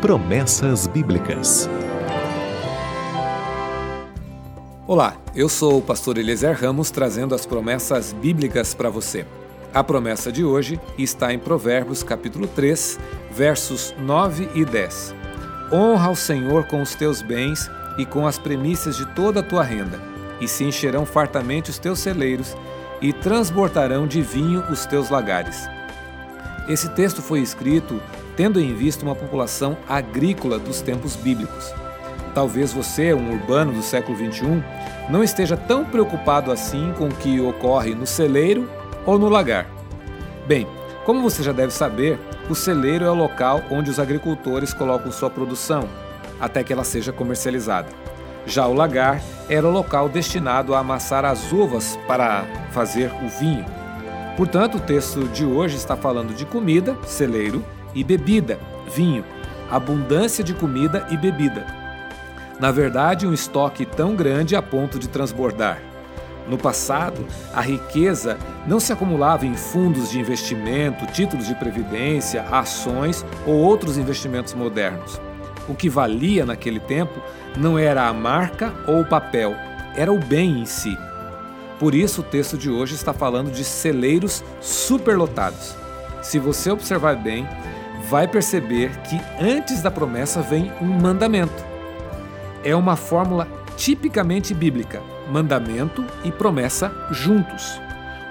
Promessas Bíblicas. Olá, eu sou o pastor Eliezer Ramos trazendo as promessas bíblicas para você. A promessa de hoje está em Provérbios capítulo 3, versos 9 e 10. Honra ao Senhor com os teus bens e com as premissas de toda a tua renda, e se encherão fartamente os teus celeiros e transbordarão de vinho os teus lagares. Esse texto foi escrito tendo em vista uma população agrícola dos tempos bíblicos. Talvez você, um urbano do século XXI, não esteja tão preocupado assim com o que ocorre no celeiro ou no lagar. Bem, como você já deve saber, o celeiro é o local onde os agricultores colocam sua produção, até que ela seja comercializada. Já o lagar era o local destinado a amassar as uvas para fazer o vinho. Portanto, o texto de hoje está falando de comida, celeiro, e bebida, vinho, abundância de comida e bebida. Na verdade, um estoque tão grande a ponto de transbordar. No passado, a riqueza não se acumulava em fundos de investimento, títulos de previdência, ações ou outros investimentos modernos. O que valia naquele tempo não era a marca ou o papel, era o bem em si. Por isso, o texto de hoje está falando de celeiros superlotados. Se você observar bem, vai perceber que antes da promessa vem um mandamento. É uma fórmula tipicamente bíblica: mandamento e promessa juntos.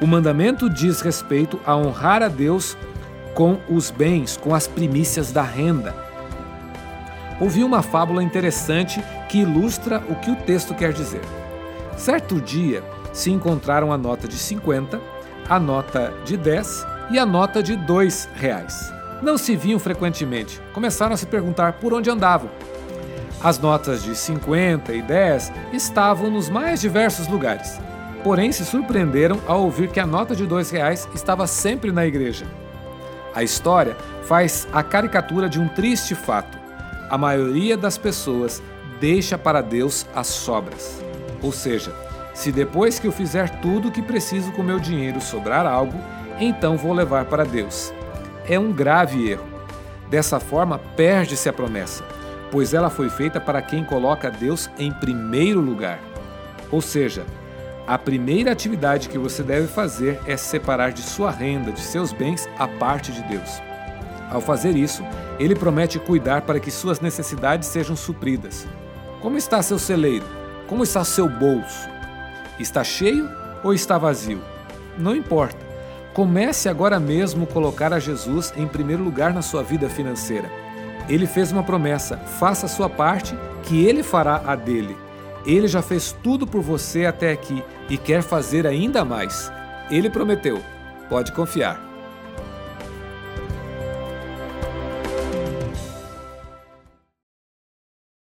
O mandamento diz respeito a honrar a Deus com os bens, com as primícias da renda. Ouvi uma fábula interessante que ilustra o que o texto quer dizer. Certo dia se encontraram a nota de 50, a nota de 10 e a nota de 2 reais não se viam frequentemente. Começaram a se perguntar por onde andavam. As notas de 50 e 10 estavam nos mais diversos lugares. Porém, se surpreenderam ao ouvir que a nota de dois reais estava sempre na igreja. A história faz a caricatura de um triste fato. A maioria das pessoas deixa para Deus as sobras. Ou seja, se depois que eu fizer tudo o que preciso com meu dinheiro sobrar algo, então vou levar para Deus é um grave erro. Dessa forma, perde-se a promessa, pois ela foi feita para quem coloca Deus em primeiro lugar. Ou seja, a primeira atividade que você deve fazer é separar de sua renda, de seus bens, a parte de Deus. Ao fazer isso, ele promete cuidar para que suas necessidades sejam supridas. Como está seu celeiro? Como está seu bolso? Está cheio ou está vazio? Não importa. Comece agora mesmo colocar a Jesus em primeiro lugar na sua vida financeira. Ele fez uma promessa: faça a sua parte, que ele fará a dele. Ele já fez tudo por você até aqui e quer fazer ainda mais. Ele prometeu. Pode confiar.